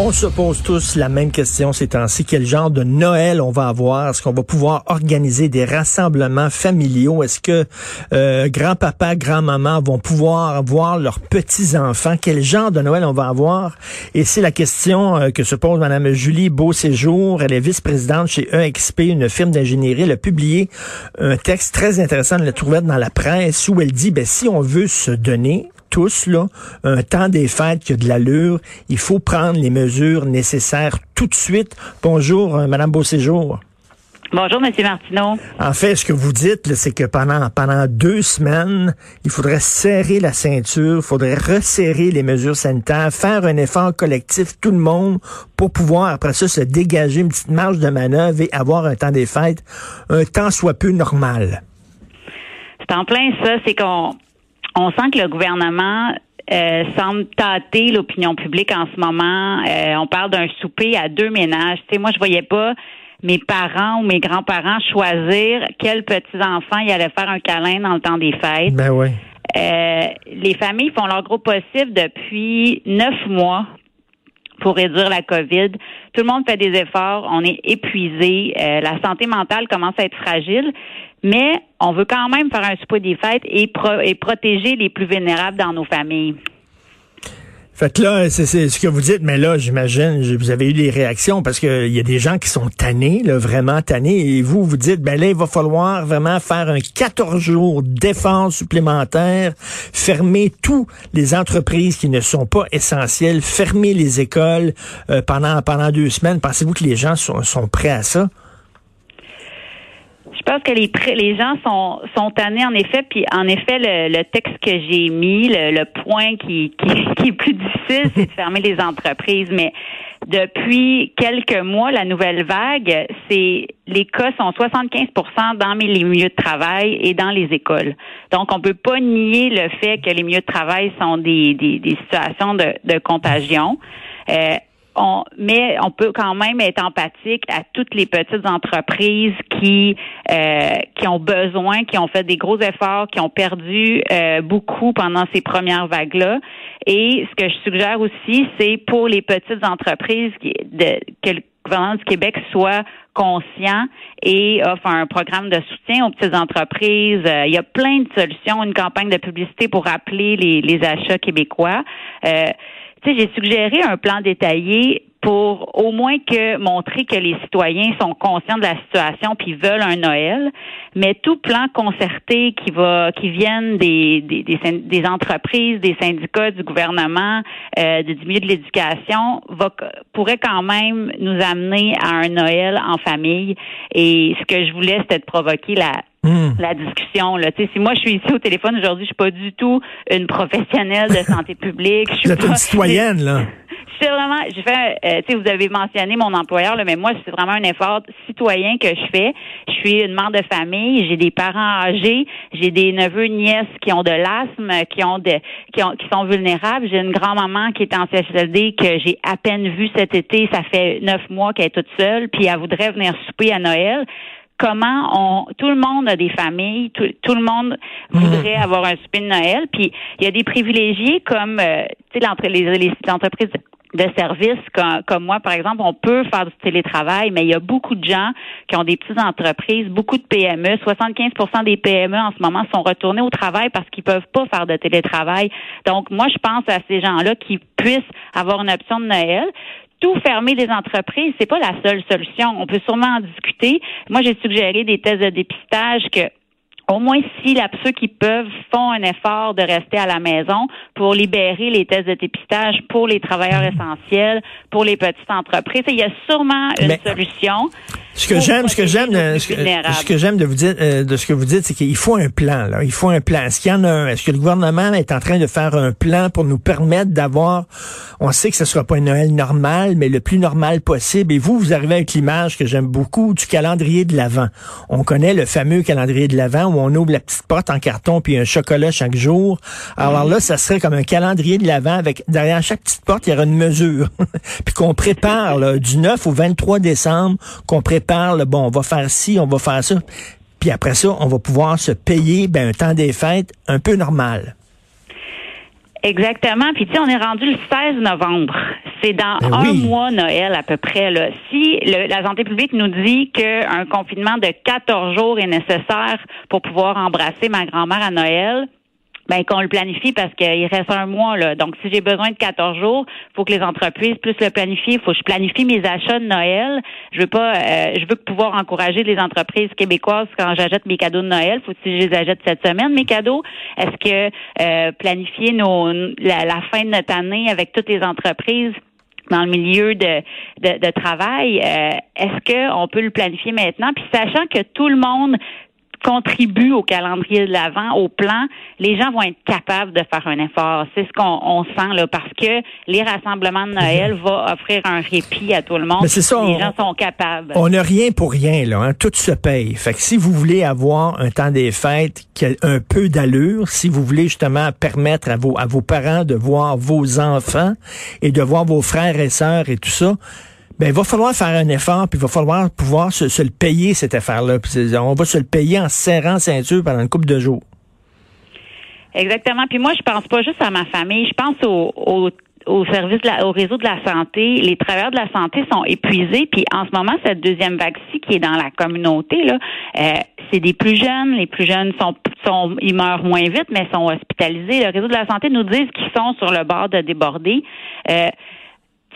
On se pose tous la même question ces temps-ci. Quel genre de Noël on va avoir? Est-ce qu'on va pouvoir organiser des rassemblements familiaux? Est-ce que euh, grand-papa, grand-maman vont pouvoir voir leurs petits-enfants? Quel genre de Noël on va avoir? Et c'est la question euh, que se pose Mme Julie Beauséjour. Elle est vice-présidente chez EXP, une firme d'ingénierie. Elle a publié un texte très intéressant, elle l'a trouvé dans la presse, où elle dit, ben, si on veut se donner tous, là, un temps des fêtes qui a de l'allure. Il faut prendre les mesures nécessaires tout de suite. Bonjour, euh, Madame Beauséjour. Bonjour, M. Martineau. En fait, ce que vous dites, c'est que pendant, pendant deux semaines, il faudrait serrer la ceinture, il faudrait resserrer les mesures sanitaires, faire un effort collectif, tout le monde, pour pouvoir, après ça, se dégager une petite marge de manœuvre et avoir un temps des fêtes, un temps soit peu normal. C'est en plein ça, c'est qu'on on sent que le gouvernement euh, semble tâter l'opinion publique en ce moment. Euh, on parle d'un souper à deux ménages. Tu sais, moi, je voyais pas mes parents ou mes grands-parents choisir quels petits-enfants y allaient faire un câlin dans le temps des fêtes. Ben oui. Euh, les familles font leur gros possible depuis neuf mois pour réduire la COVID. Tout le monde fait des efforts, on est épuisé, la santé mentale commence à être fragile mais on veut quand même faire un souper des fêtes et, protéger les plus vulnérables dans nos familles. Fait que là, c'est ce que vous dites, mais là, j'imagine, vous avez eu des réactions parce qu'il y a des gens qui sont tannés, là, vraiment tannés, et vous, vous dites, ben là, il va falloir vraiment faire un 14 jours d'efforts supplémentaires, fermer toutes les entreprises qui ne sont pas essentielles, fermer les écoles euh, pendant pendant deux semaines. Pensez-vous que les gens sont prêts à ça? Je pense que les, les gens sont, sont tannés, en effet. Puis, en effet, le, texte que j'ai mis, le, point qui, qui, est plus difficile, c'est de fermer les entreprises. Mais depuis quelques mois, la nouvelle vague, c'est les cas sont 75% dans les milieux de travail et dans les écoles. Donc, on peut pas nier le fait que les milieux de travail sont des, des, des situations de, de contagion. Euh, mais on peut quand même être empathique à toutes les petites entreprises qui euh, qui ont besoin, qui ont fait des gros efforts, qui ont perdu euh, beaucoup pendant ces premières vagues-là. Et ce que je suggère aussi, c'est pour les petites entreprises de, que le gouvernement du Québec soit conscient et offre un programme de soutien aux petites entreprises. Euh, il y a plein de solutions, une campagne de publicité pour rappeler les, les achats québécois. Euh, tu sais, j'ai suggéré un plan détaillé pour au moins que montrer que les citoyens sont conscients de la situation puis veulent un Noël, mais tout plan concerté qui va qui vienne des des, des, entreprises, des syndicats, du gouvernement, euh, du milieu de l'éducation va pourrait quand même nous amener à un Noël en famille. Et ce que je voulais c'était de provoquer la Hmm. la discussion. Là. si moi je suis ici au téléphone aujourd'hui, je suis pas du tout une professionnelle de santé publique. Je suis pas, une citoyenne, là. Je suis vraiment, je fais, euh, tu sais, vous avez mentionné mon employeur, là, mais moi, c'est vraiment un effort citoyen que je fais. Je suis une mère de famille, j'ai des parents âgés, j'ai des neveux, nièces qui ont de l'asthme, qui ont de, qui ont, qui sont vulnérables. J'ai une grand-maman qui est en CHSLD que j'ai à peine vue cet été. Ça fait neuf mois qu'elle est toute seule, puis elle voudrait venir souper à Noël comment on tout le monde a des familles, tout, tout le monde voudrait mhm. avoir un souper de Noël, puis il y a des privilégiés comme euh, tu sais les, les, entreprises de services comme, comme, moi, par exemple, on peut faire du télétravail, mais il y a beaucoup de gens qui ont des petites entreprises, beaucoup de PME. 75% des PME en ce moment sont retournés au travail parce qu'ils peuvent pas faire de télétravail. Donc, moi, je pense à ces gens-là qui puissent avoir une option de Noël tout fermer les entreprises, c'est pas la seule solution. On peut sûrement en discuter. Moi, j'ai suggéré des tests de dépistage que au moins si là, ceux qui peuvent font un effort de rester à la maison pour libérer les tests de dépistage pour les travailleurs mmh. essentiels, pour les petites entreprises. Il y a sûrement une solution. Ce que j'aime, ce que j'aime, ce que, j'aime de vous dire, euh, de ce que vous dites, c'est qu'il faut un plan. Là, il faut un plan. Est-ce qu'il y en a un? Est-ce que le gouvernement est en train de faire un plan pour nous permettre d'avoir On sait que ce sera pas un Noël normal, mais le plus normal possible. Et vous, vous arrivez avec l'image que j'aime beaucoup du calendrier de l'Avent. On connaît le fameux calendrier de l'Avent où on ouvre la petite porte en carton puis un chocolat chaque jour. Alors là, ça serait comme un calendrier de l'Avent avec derrière chaque petite porte, il y aura une mesure, puis qu'on prépare là, du 9 au 23 décembre, qu'on prépare parle, bon, on va faire ci, on va faire ça. puis après ça, on va pouvoir se payer ben, un temps des fêtes un peu normal. Exactement. Puis tu sais, on est rendu le 16 novembre. C'est dans ben un mois Noël à peu près. Là. Si la santé publique nous dit qu'un confinement de 14 jours est nécessaire pour pouvoir embrasser ma grand-mère à Noël, ben qu'on le planifie parce qu'il reste un mois là. Donc si j'ai besoin de 14 jours, faut que les entreprises puissent le planifier. Faut que je planifie mes achats de Noël. Je veux pas, euh, je veux pouvoir encourager les entreprises québécoises quand j'achète mes cadeaux de Noël. Faut que je les achète cette semaine mes cadeaux. Est-ce que euh, planifier nos la, fin de notre année avec toutes les entreprises dans le milieu de, de, travail, euh, est-ce qu'on peut le planifier maintenant? Puis sachant que tout le monde contribue au calendrier de l'avant, au plan, les gens vont être capables de faire un effort. C'est ce qu'on sent là, parce que les rassemblements de Noël vont offrir un répit à tout le monde. c'est ça, les gens sont capables. On n'a rien pour rien là, hein. tout se paye. Fait que si vous voulez avoir un temps des fêtes qui a un peu d'allure, si vous voulez justement permettre à vos à vos parents de voir vos enfants et de voir vos frères et sœurs et tout ça, ben, il va falloir faire un effort, puis il va falloir pouvoir se, le payer, cette affaire-là. On va se le payer en serrant ceinture pendant une couple de jours. Exactement. Puis moi, je pense pas juste à ma famille, je pense au, au service, au réseau de la santé. Les travailleurs de la santé sont épuisés. Puis en ce moment, cette deuxième vaccine qui est dans la communauté, là, euh, c'est des plus jeunes. Les plus jeunes sont, sont, ils meurent moins vite, mais sont hospitalisés. Le réseau de la santé nous dit qu'ils sont sur le bord de déborder. Euh,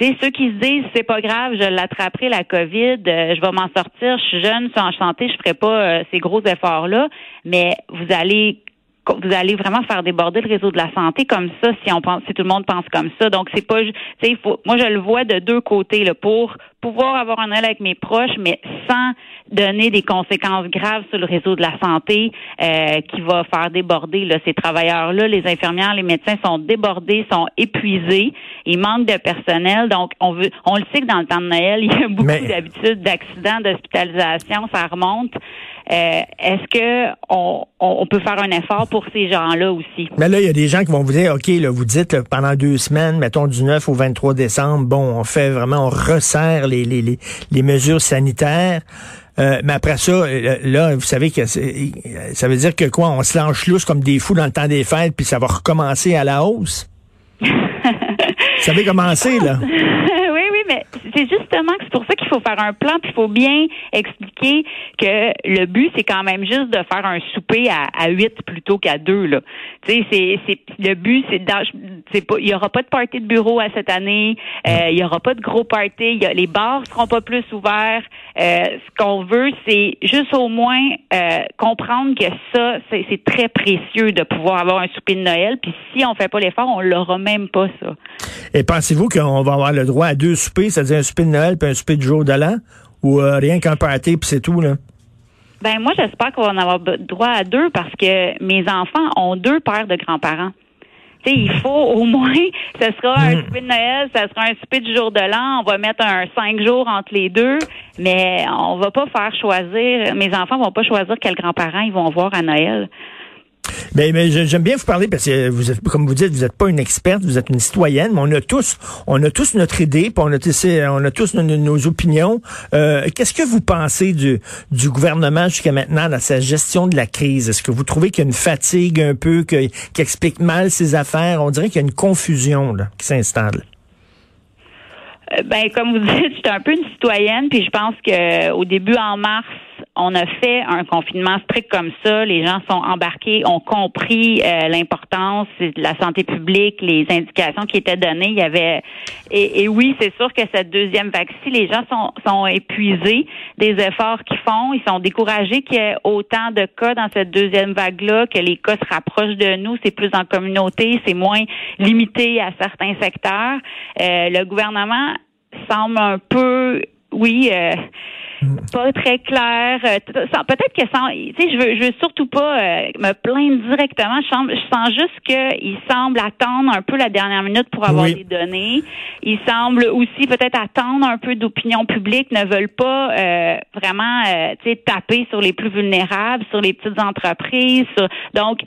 sais, ceux qui se disent c'est pas grave, je l'attraperai la COVID, euh, je vais m'en sortir, je suis jeune, je suis en santé, je ferai pas euh, ces gros efforts là, mais vous allez vous allez vraiment faire déborder le réseau de la santé comme ça si on pense si tout le monde pense comme ça. Donc c'est pas tu sais moi je le vois de deux côtés là pour pouvoir avoir un œil avec mes proches mais sans donner des conséquences graves sur le réseau de la santé euh, qui va faire déborder là, ces travailleurs là, les infirmières, les médecins sont débordés, sont épuisés, il manque de personnel donc on veut on le sait que dans le temps de Noël, il y a beaucoup d'habitudes d'accidents, d'hospitalisation, ça remonte. Euh, est-ce que on, peut faire un effort pour ces gens-là aussi? Mais là, il y a des gens qui vont vous dire, OK, là, vous dites pendant deux semaines, mettons du 9 au 23 décembre, bon, on fait vraiment, on resserre les, les, les, les mesures sanitaires. Euh, mais après ça, euh, là, vous savez que ça veut dire que quoi, on se lance lousse comme des fous dans le temps des fêtes, puis ça va recommencer à la hausse? Ça va commencer, là. c'est justement que c'est pour ça qu'il faut faire un plan, puis il faut bien expliquer que le but, c'est quand même juste de faire un souper à, à 8 plutôt qu'à 2. Là. Tu sais, c'est, c'est, le but, c'est, c'est pas, il y aura pas de party de bureau à cette année, euh, il y aura pas de gros party, y a, les bars seront pas plus ouverts. Euh, ce qu'on veut, c'est juste au moins euh, comprendre que ça, c'est, c'est très précieux de pouvoir avoir un souper de Noël, puis si on fait pas l'effort, on l'aura même pas, ça. Et pensez-vous qu'on va avoir le droit à deux soupers, c'est-à-dire un souper de Noël puis un souper de jour de l'an, ou euh, rien qu'un party puis c'est tout, là? Ben moi, j'espère qu'on va en avoir droit à deux parce que mes enfants ont deux paires de grands-parents. il faut au moins, ce sera un mm. souper de Noël, ce sera un souper du jour de l'an, on va mettre un cinq jours entre les deux, mais on va pas faire choisir, mes enfants vont pas choisir quels grands-parents ils vont voir à Noël. Mais, mais j'aime bien vous parler parce que comme vous dites, vous n'êtes pas une experte, vous êtes une citoyenne, mais on a tous, on a tous notre idée, puis on a, tous, on a tous nos, opinions. Euh, Qu'est-ce que vous pensez du, gouvernement jusqu'à maintenant dans sa gestion de la crise? Est-ce que vous trouvez qu'il y a une fatigue un peu, qui explique mal ses affaires? On dirait qu'il y a une confusion qui s'installe. Euh, ben, comme vous dites, je suis un peu une citoyenne, puis je pense que au début en mars, on a fait un confinement strict comme ça. Les gens sont embarqués, ont compris euh, l'importance de la santé publique, les indications qui étaient données. Il y avait et, oui, c'est sûr que cette deuxième vaccine, les gens sont, sont épuisés des efforts qu'ils font. Ils sont découragés qu'il y ait autant de cas dans cette deuxième vague-là, que les cas se rapprochent de nous. C'est plus en communauté, c'est moins limité à certains secteurs. Euh, le gouvernement semble un peu, oui. Euh, pas très clair. Euh, peut-être que sans, tu sais, je veux, je veux surtout pas euh, me plaindre directement. Je sens, je sens juste qu'il semble attendre un peu la dernière minute pour avoir des données. Il semble aussi peut-être attendre un peu d'opinion publique, ne veulent pas euh, vraiment, tu sais, taper sur les plus vulnérables, sur les petites entreprises. donc,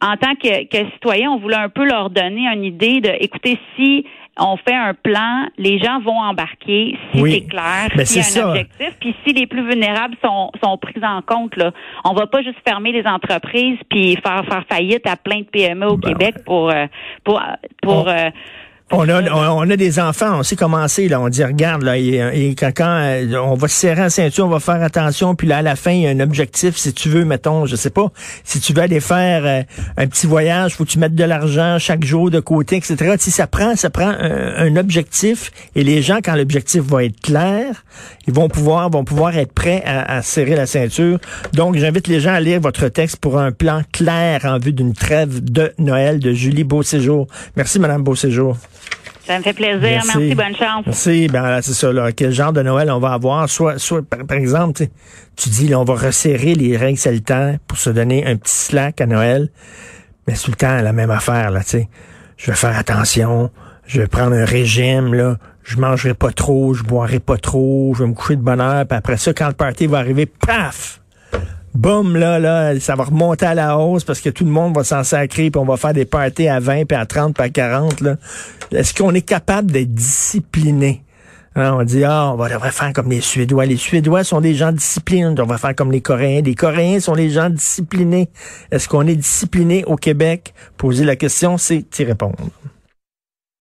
en tant que, que citoyen, on voulait un peu leur donner une idée de, écoutez, si on fait un plan, les gens vont embarquer si c'est clair, ben, y a un objectif, puis si les plus vulnérables sont, sont pris en compte. Là. On va pas juste fermer les entreprises puis faire faire faillite à plein de PME au ben Québec pour euh, pour pour, euh, on a, on a des enfants, on sait commencer, là. On dit, regarde, là, et, quand, euh, on va se serrer la ceinture, on va faire attention, puis là, à la fin, il y a un objectif. Si tu veux, mettons, je sais pas, si tu veux aller faire euh, un petit voyage, faut que tu mettes de l'argent chaque jour de côté, etc. Si ça prend, ça prend un, objectif, et les gens, quand l'objectif va être clair, ils vont pouvoir, vont pouvoir être prêts à, à serrer la ceinture. Donc, j'invite les gens à lire votre texte pour un plan clair en vue d'une trêve de Noël de Julie Beauséjour. Merci, Madame Beauséjour. Ça me fait plaisir. Merci, bonne chance. Merci. Ben, c'est ça, là. Quel genre de Noël on va avoir? Soit, soit par, exemple, tu dis, là, on va resserrer les règles sanitaires pour se donner un petit slack à Noël. Mais tout le temps, la même affaire, là, tu sais. Je vais faire attention. Je vais prendre un régime, là. Je mangerai pas trop, je boirai pas trop, je vais me coucher de bonne heure, puis après ça, quand le party va arriver, paf! Boum, là, là, ça va remonter à la hausse parce que tout le monde va s'en sacrer, puis on va faire des parties à 20, puis à 30, puis à 40. Là. Est-ce qu'on est capable d'être discipliné? Hein, on dit, ah, on va devrait faire comme les Suédois. Les Suédois sont des gens disciplinés. On va faire comme les Coréens. Les Coréens sont des gens disciplinés. Est-ce qu'on est discipliné au Québec? Poser la question, c'est y répondre.